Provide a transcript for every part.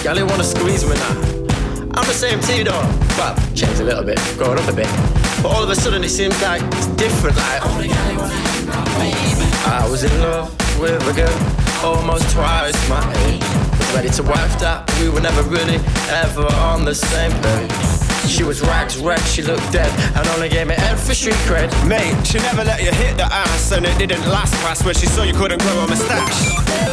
teasing now. Gal wanna squeeze me now. I'm the same to you though. Well, changed a little bit, growing up a bit. But all of a sudden it seems like it's different. Like oh, I was in love with a girl almost twice my age. Was ready to wife that. We were never really ever on the same page. She was rags, red, she looked dead, and only gave me for street cred. Mate, she never let you hit the ass, and it didn't last past when she saw you couldn't grow a moustache.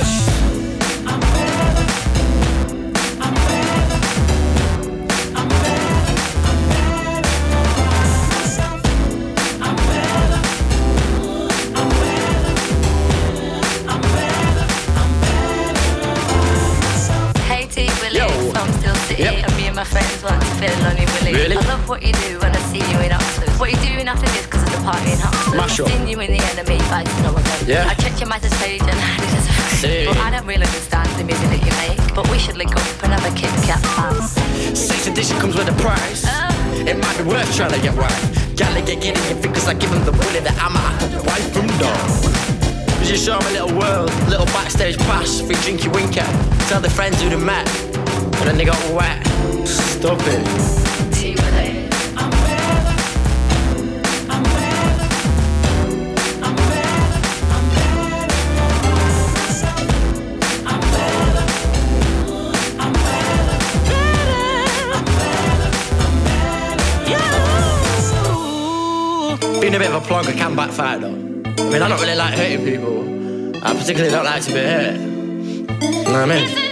Yeah. I checked your message page and See. But I don't really understand the music that you make. But we should link up and have a Kit Kat fans. Sex edition comes with a price. Uh. It might be worth trying to get right. Gotta get getting your fingers like give them the willy that I'm a wife from dawn. Cause you show them a little world, little backstage pass, free drinky winker. Tell their friends who they met, and then they got wet. Stop it. A bit of a plonker can backfire though. I mean, I don't really like hurting people. I particularly don't like to be hurt. You know what I mean?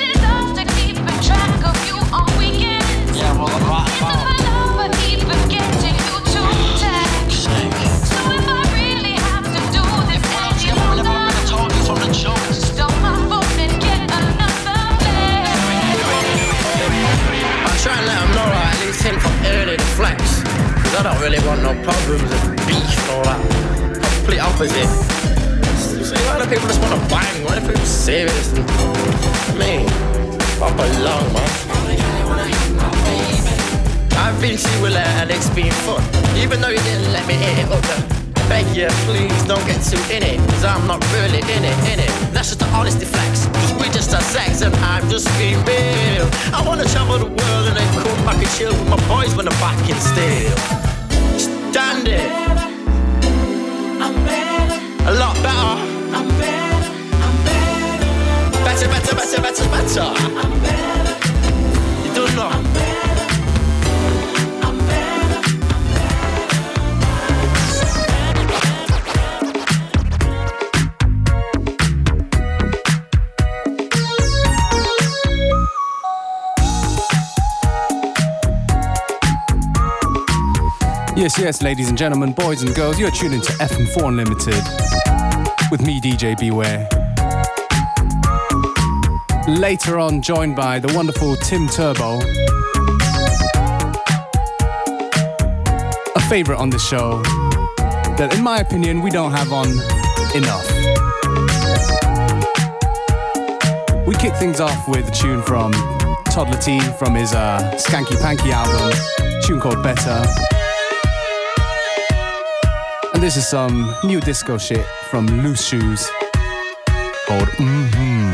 Really want no problems and beef all that. Complete opposite. A lot of people just wanna bang, why do people serious and I mean, proper long, man. I've been to and it's been fun. Even though you didn't let me hit it up there. Beg you, please don't get too in it. Cause I'm not really in it, in it. That's just the honesty flex. Cause we just had sex and I'm just being real. I wanna travel the world and then come back and chill with my boys when I'm back in steel. Stand it. A lot better. Better, better, better, better, better. Yes, yes, ladies and gentlemen, boys and girls, you're tuning to FM4 Unlimited with me, DJ Beware. Later on, joined by the wonderful Tim Turbo, a favorite on the show that, in my opinion, we don't have on enough. We kick things off with a tune from Toddla T from his uh, Skanky Panky album, tune called Better. This is some new disco shit from Loose Shoes called Mm-hmm.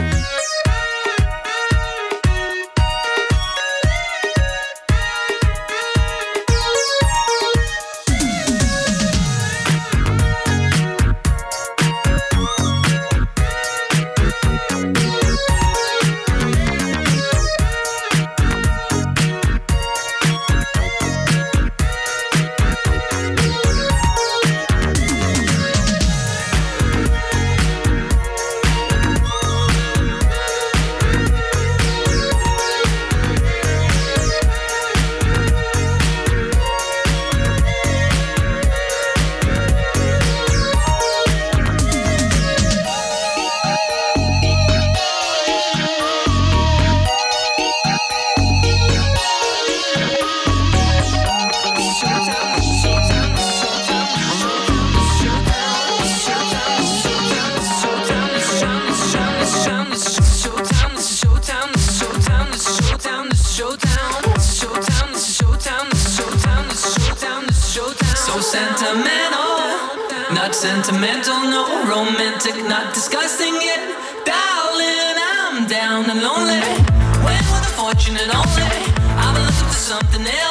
sentimental, no romantic, not disgusting yet. Darling, I'm down and lonely. When was the fortunate only? I've been looking for something else.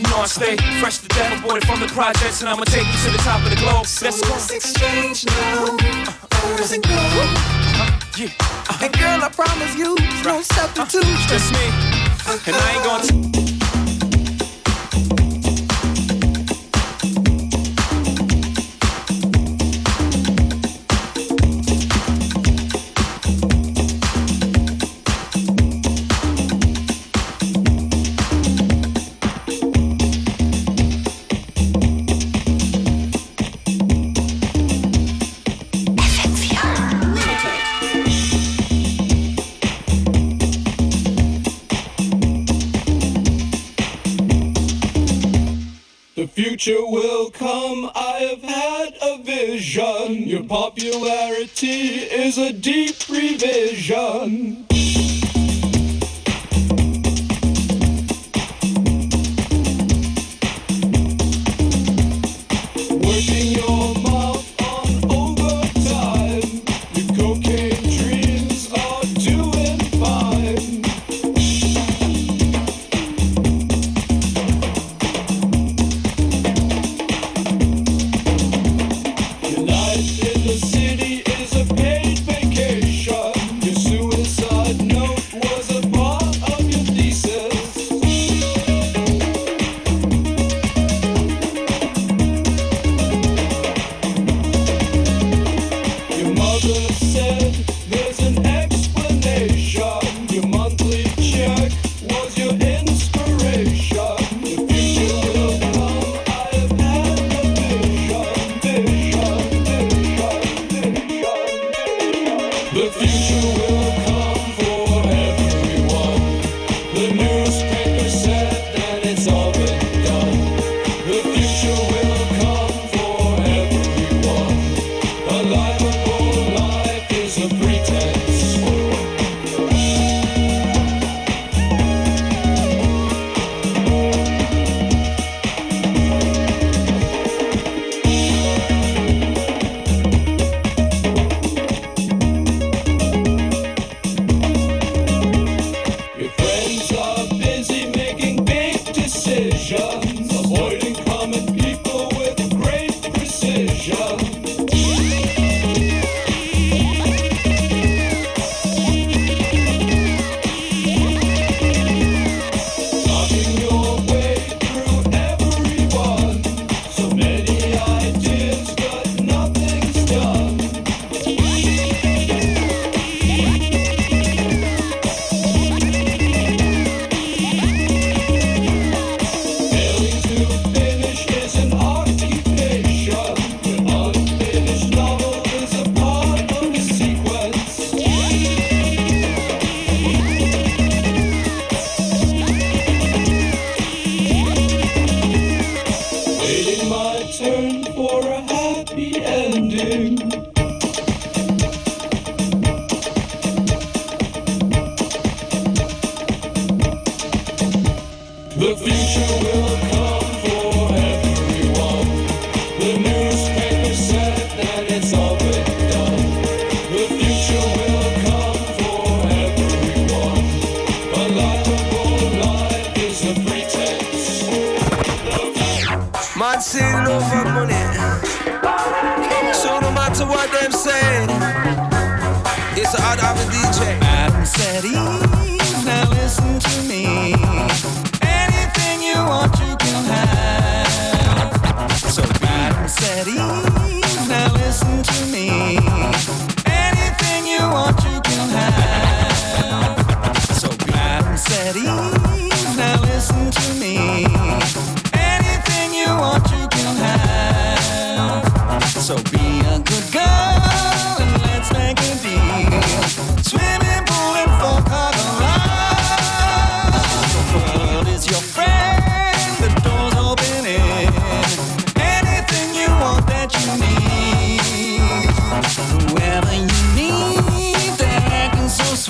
You know I stay fresh to death, aborted from the projects, and I'ma take you to the top of the globe. So let's go. Let's exchange now, and go. Uh, yeah. Uh, and girl, I promise you, no substitute. Uh, just me, and I ain't gonna. Future will come. I have had a vision. Your popularity is a deep revision.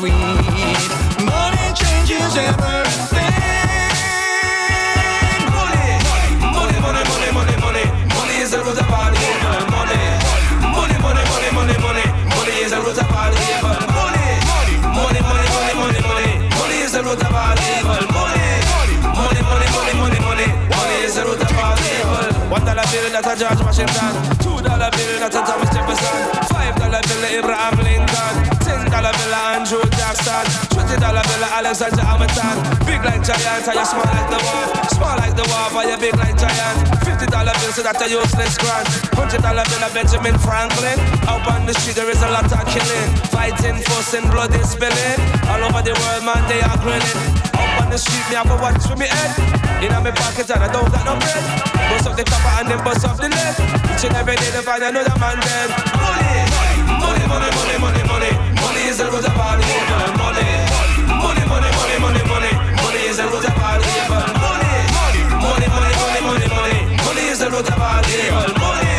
sweet. Money changes everything. Money, money, money, money, money, money. Money is the root of all evil. Money, money, money, money, money, money. Money is the root of all evil. Money, money, money, money, money, money. Money is the root of all evil. Money, money, money, money, money, money. Money is the root of all evil. One dollar bill that a George Washington. Two dollar bill that a Thomas Jefferson. Five dollar bill Abraham Lincoln. Dollar bill, Andrew Jackson. Twenty dollar bill, Alexander Hamilton. Big like giant, and you small like the wall. Small like the wall, but you big like giant. Fifty dollar bill, so that's a Ulysses Grant. Hundred dollar bill, Benjamin Franklin. Out on the street, there is a lot of killing. Fighting, fussing, blood is spilling. All over the world, man, they are grilling. Up on the street, me have a watch for me head. In my pocket, and I don't got no bread. Bust up the copper and then bust up the lead. Each and every day, they find another man dead. Money, money, money, money, money, money. Is root of all evil. Money, money, money, money, money, money. Money is root of all evil. Money, money, money, money, money, money, money. Is root of all evil. Money,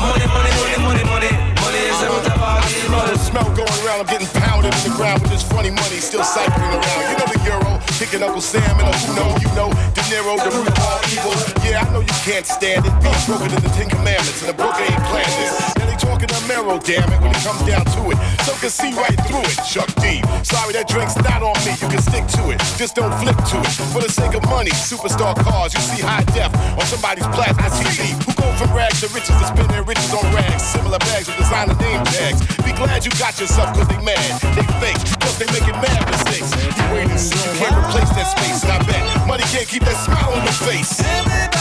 money, money, money, money, money. Money is root of all evil. Smell going around, I'm getting pounded in the ground with this funny money still cycling around. You know the euro, kicking Uncle Sam and a who know, you know, De Niro, the root of all evil. Yeah, I know you can't stand it. Being broken than the Ten Commandments, and the book ain't planned this. They talking to Mero, damn it, when it comes down to it. So can see right through it, Chuck D. Sorry, that drink's not on me, you can stick to it. Just don't flip to it. For the sake of money, superstar cars, you see high def on somebody's plasma TV. Who go from rags to riches to spend their riches on rags? Similar bags with designer name tags. Be glad you got yourself, cause they mad, they fake, plus they making mad mistakes. You wait and see, you can't replace that space, and I bet money can't keep that smile on your face. Everybody's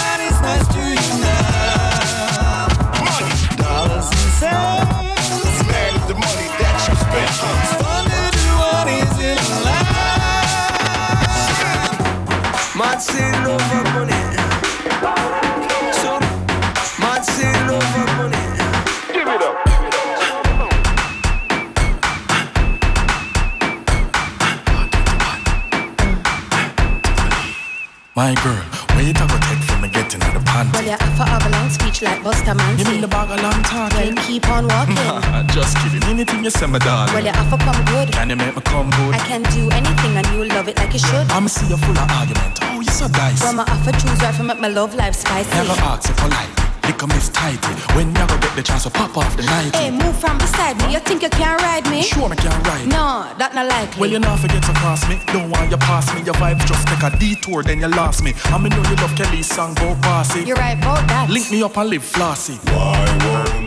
life. Man say love and money. So, man say love and money. Give it up. My girl, where you talk take from me getting out of Well, panty? you have to have a long speech like Buster You mean the bag of long Well, talking? keep on walking. Just kidding. Anything you say, my Well, you have to come good. Can you make me come good? I can do anything and you love it like you should. I'ma see you full of argument. Oh, you so dicey. Well, I have to choose right from make my love life spicy. Never ask you polite. Lick a miss tighty. When you go get the chance to pop off the night. Hey, move from beside me. You think you can't ride me? Sure, me can't ride. No, that not likely. Well, you not forget to cross me. Don't want you pass me. Your vibes just take a detour, then you lost me. I me know you love Kelly's song, go pass it. You're right about that. Link me up and live flossy. Why won't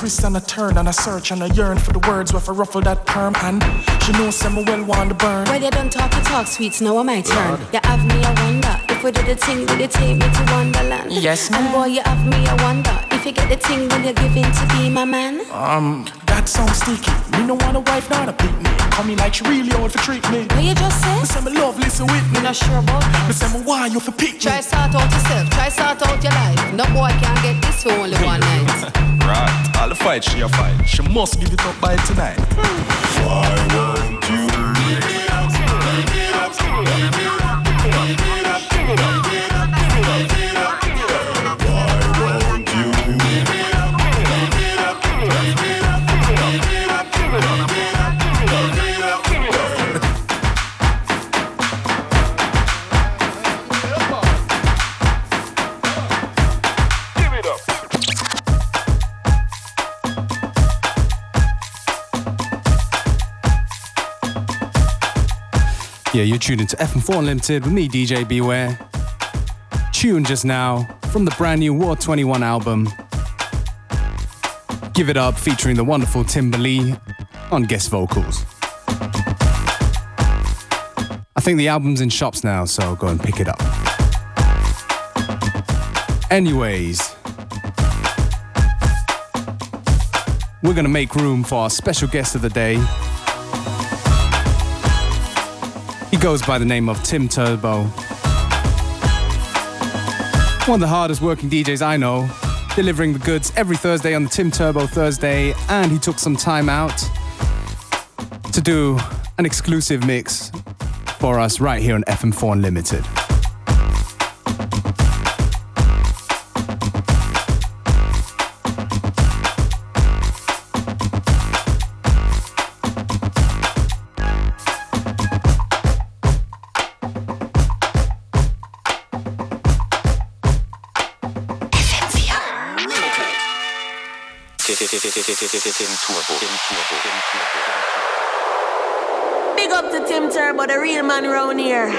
twist and a turn and a search and a yearn for the words where I ruffle that perm and she knows some well want to burn. Well, you don't talk, to talk sweets, now my turn. You have me a wonder. If we did the thing, will you take me to Wonderland? Yes, ma'am. And boy, you have me a wonder. If you get the thing, will you give in to be my man? Um, that sounds sticky. Me no want a wife, not a beat me. Call me like she really old for treat me. What you just Me say? say me love, listen with me. I'm not sure about Me that. say me why you for pick me. Try sort out yourself. Try start out your life. No boy can get this for only one night. Right, all the fight she a fight. She must give it up by tonight. Why won't you give it up? Give it up, give it up, Yeah, you're tuned into FM4 Unlimited with me, DJ Beware. Tune just now from the brand new War 21 album. Give It Up featuring the wonderful Timberlee on guest vocals. I think the album's in shops now, so go and pick it up. Anyways, we're gonna make room for our special guest of the day. He goes by the name of Tim Turbo. One of the hardest working DJs I know, delivering the goods every Thursday on the Tim Turbo Thursday, and he took some time out to do an exclusive mix for us right here on FM4 Unlimited. Big up to Tim Turbo, the real man round here.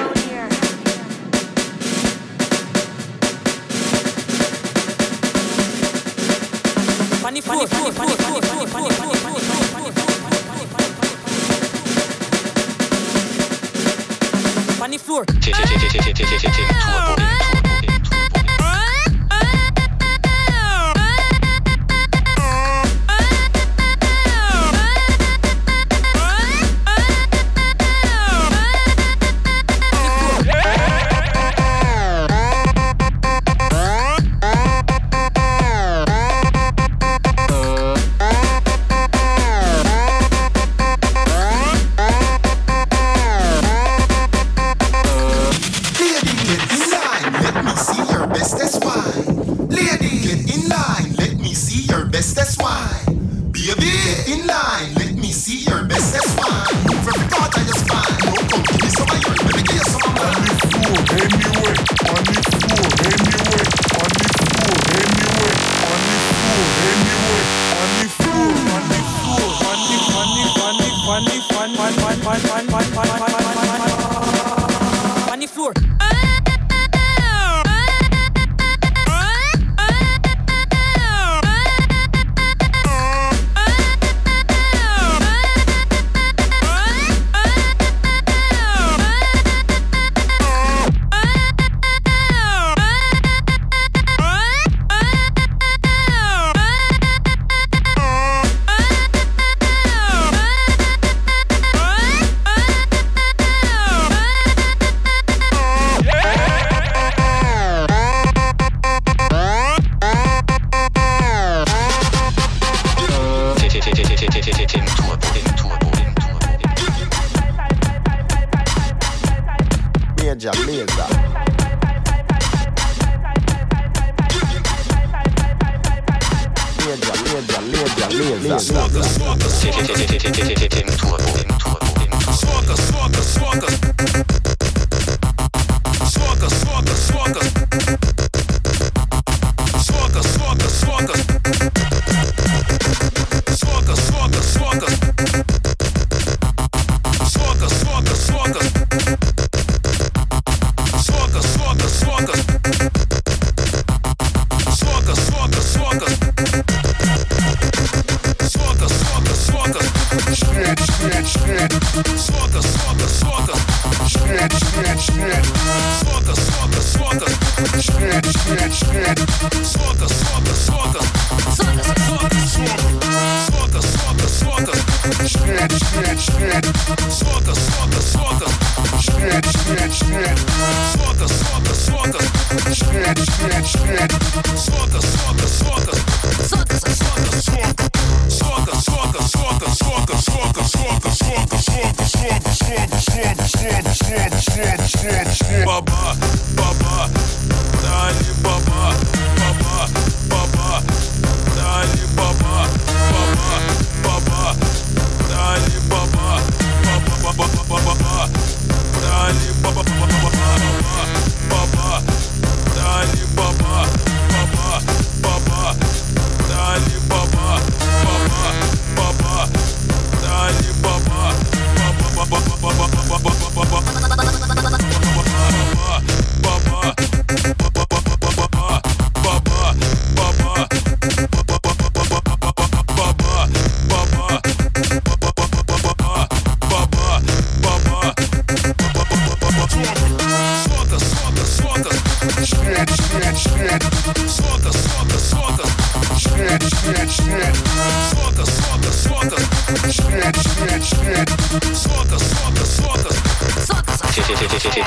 Funny, funny, funny, funny, funny, funny, funny, funny. On the floor. on the floor. шмет, сота, сота, сота, сота, сота, сота, сота, сота, сота, сота, сота, сота, сота, сота, сота, сота, сота, баба, баба, дали баба, баба, баба, дали баба, баба. Bali Baba Baba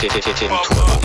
这，这，这，这。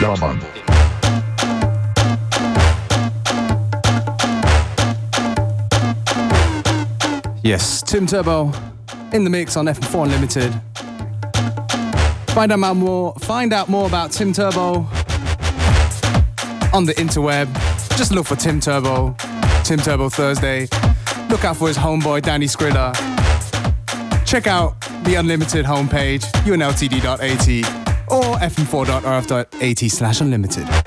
Ja, Mann. Yes, Tim Turbo in the mix on FM4 Unlimited. Find out more. Find out more about Tim Turbo on the interweb. Just look for Tim Turbo, Tim Turbo Thursday. Look out for his homeboy Danny Skrilla. Check out the Unlimited homepage, unltd.at or fm4.orf.at slash unlimited.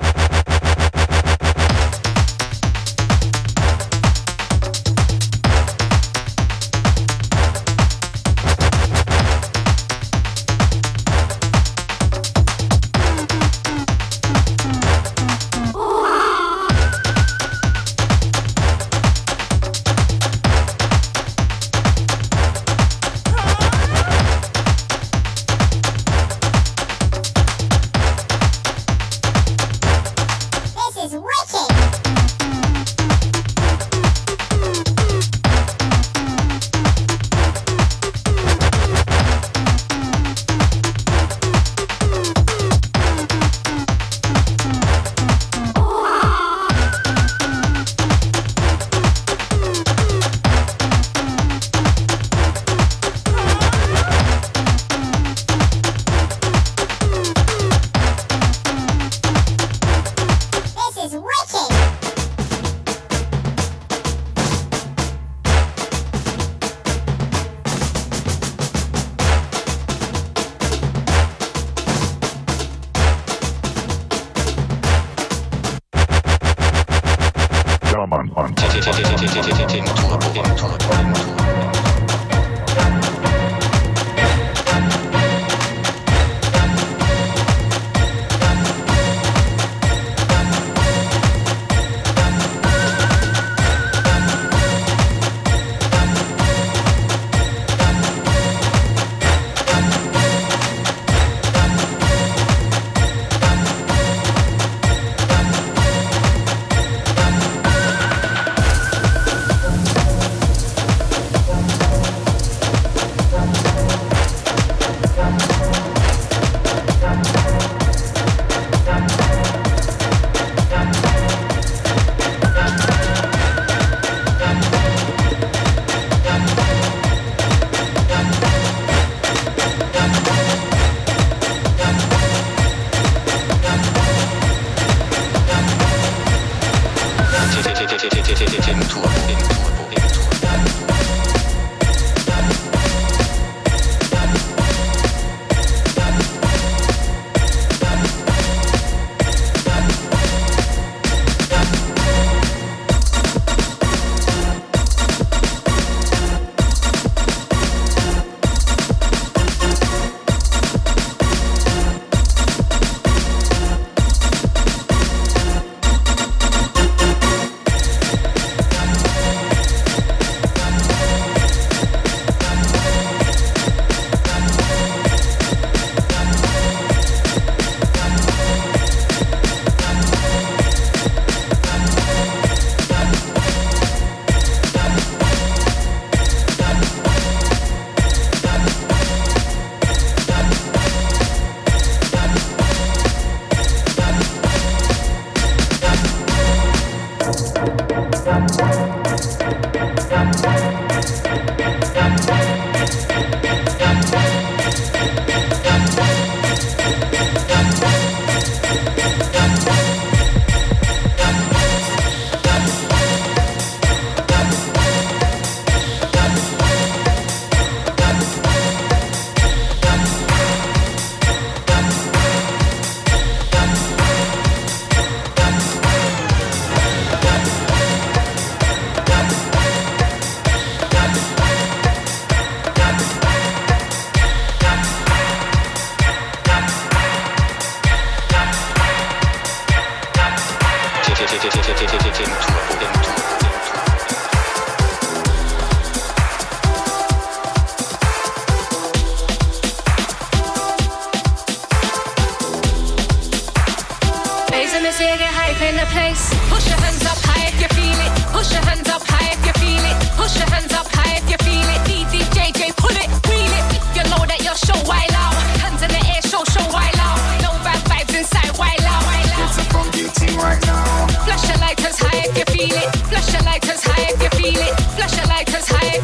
сетей мужского пола.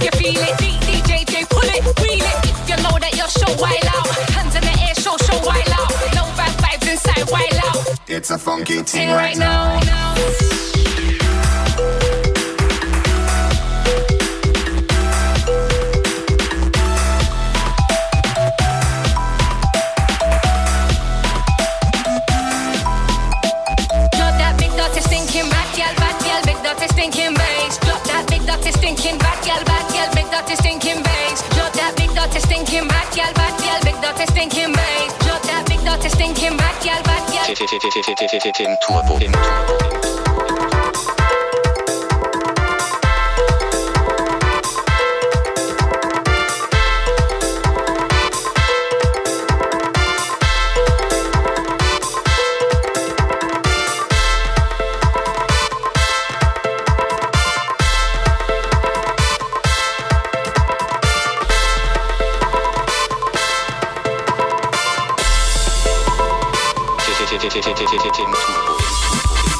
you feel it. Pull it, it. If you you're show, wild out. Hands in the air, show, show, wild out. Vibes inside, wild out. It's a funky team right, right now. now. 谢谢谢谢谢谢谢谢徒弟 Tim, Tim, Tim,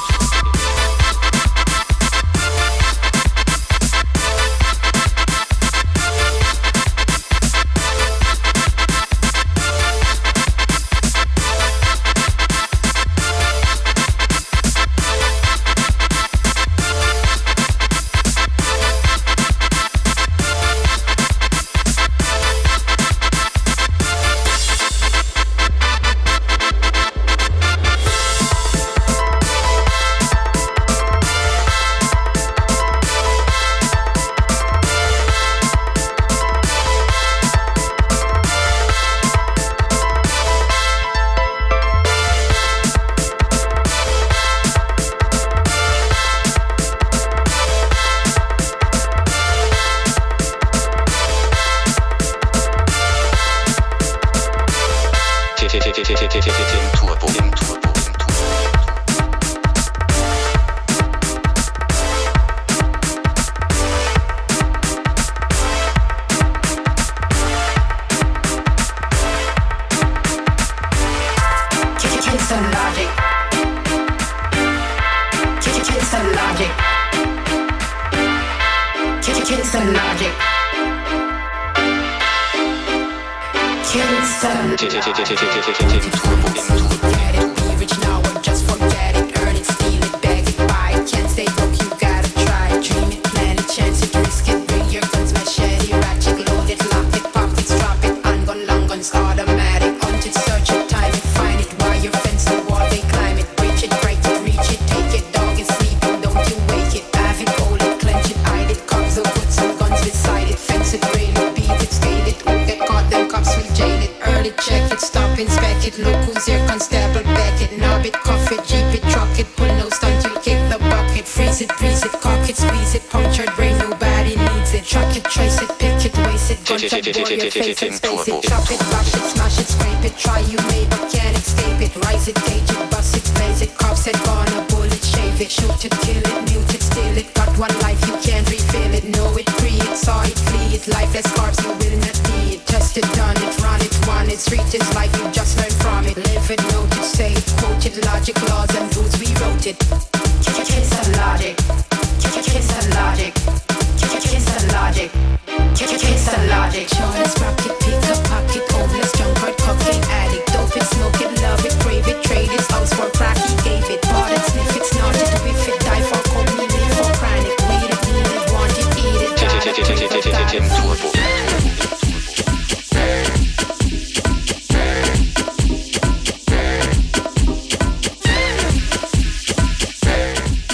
谢谢谢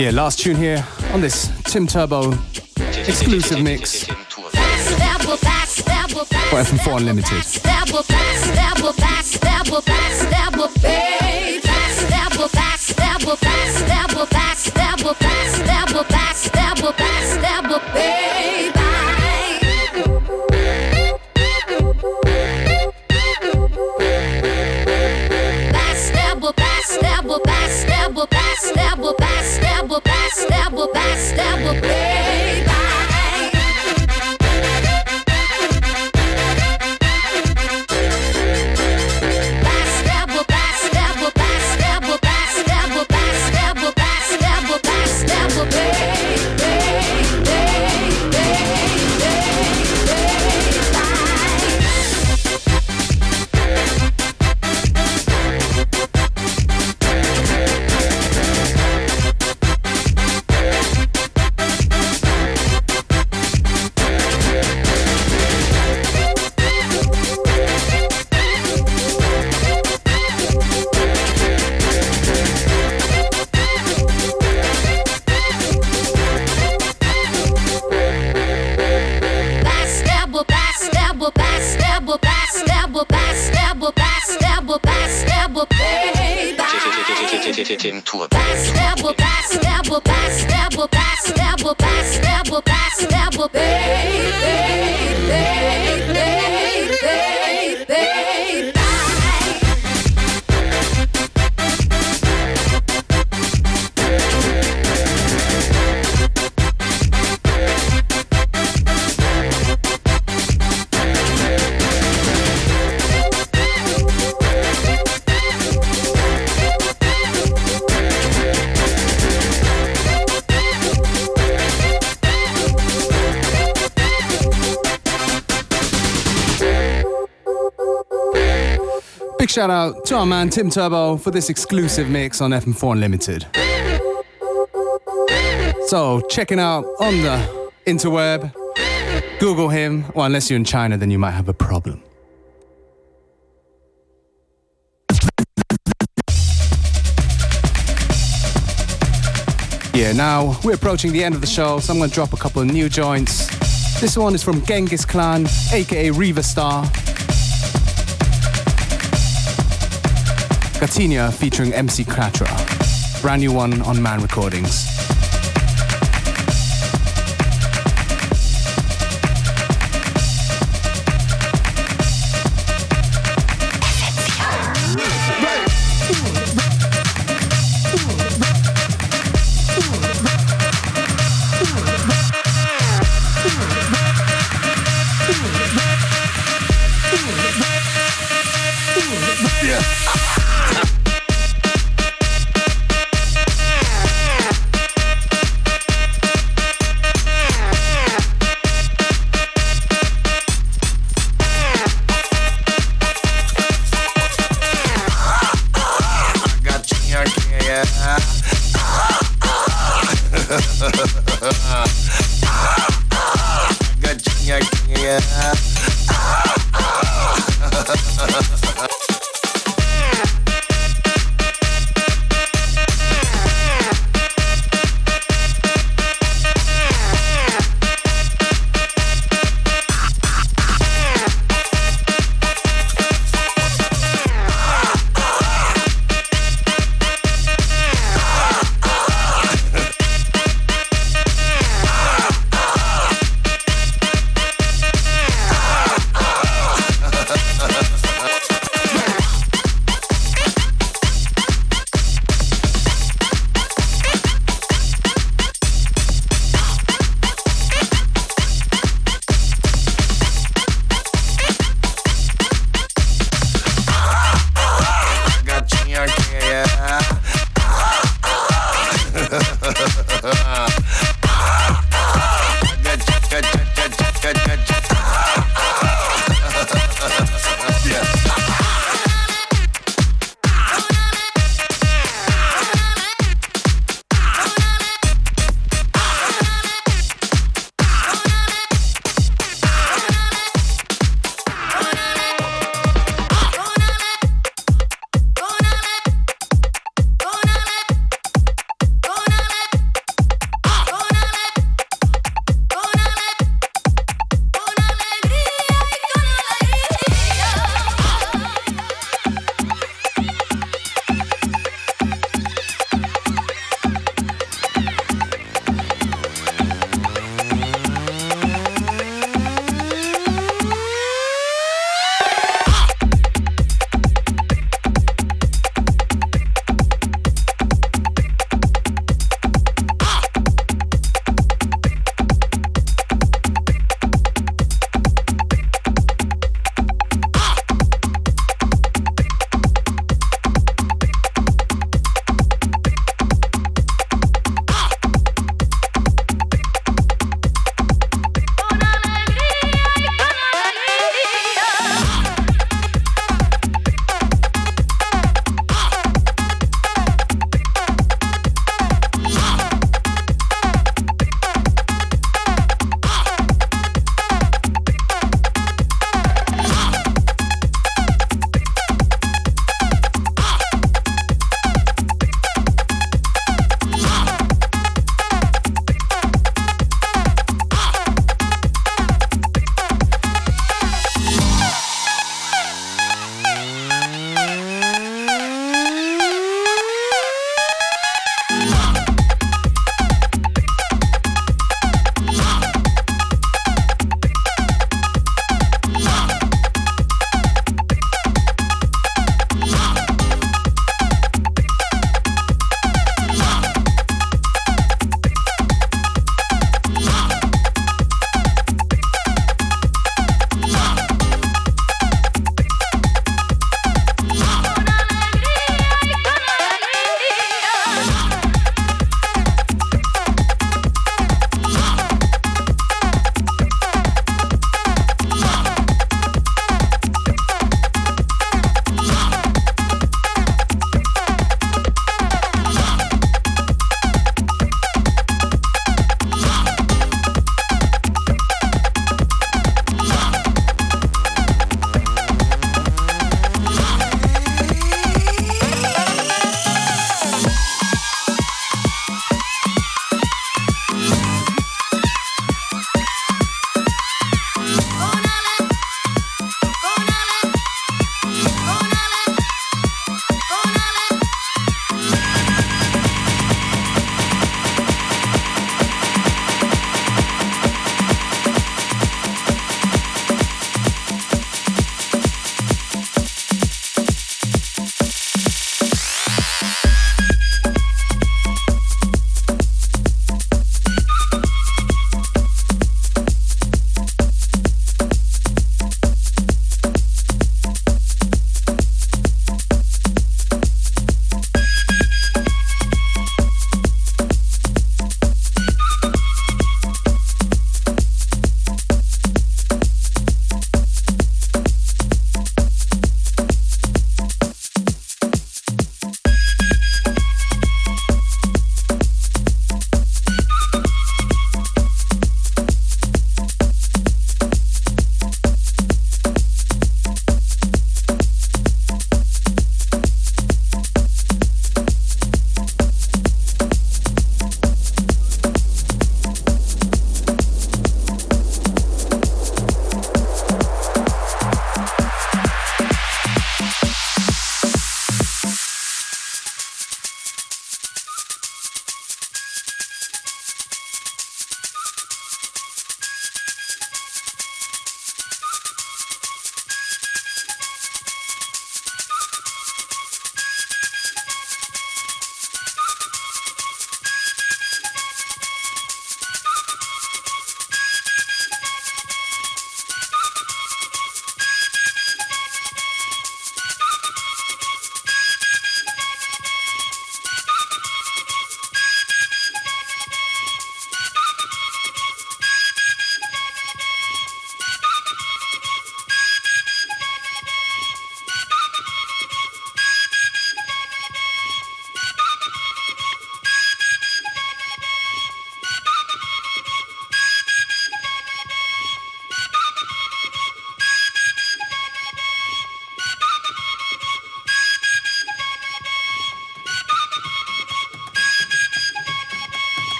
Yeah, last tune here on this Tim Turbo exclusive mix for FM4 Unlimited. Back, back, back, back, back, back. Big shout out to our man Tim Turbo for this exclusive mix on FM4 Unlimited. So, checking out on the interweb, Google him, or unless you're in China, then you might have a problem. Yeah, now we're approaching the end of the show, so I'm going to drop a couple of new joints. This one is from Genghis Clan, aka Riva Starr. Gatinia featuring MC Kratra. Brand new one on Man Recordings.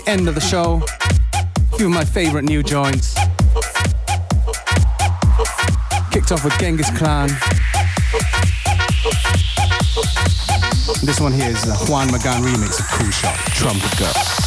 The end of the show. A few of my favorite new joints. Kicked off with Genghis Khan. This one here is a Juan Magan remix of Cool Shot, Trumpet Girl.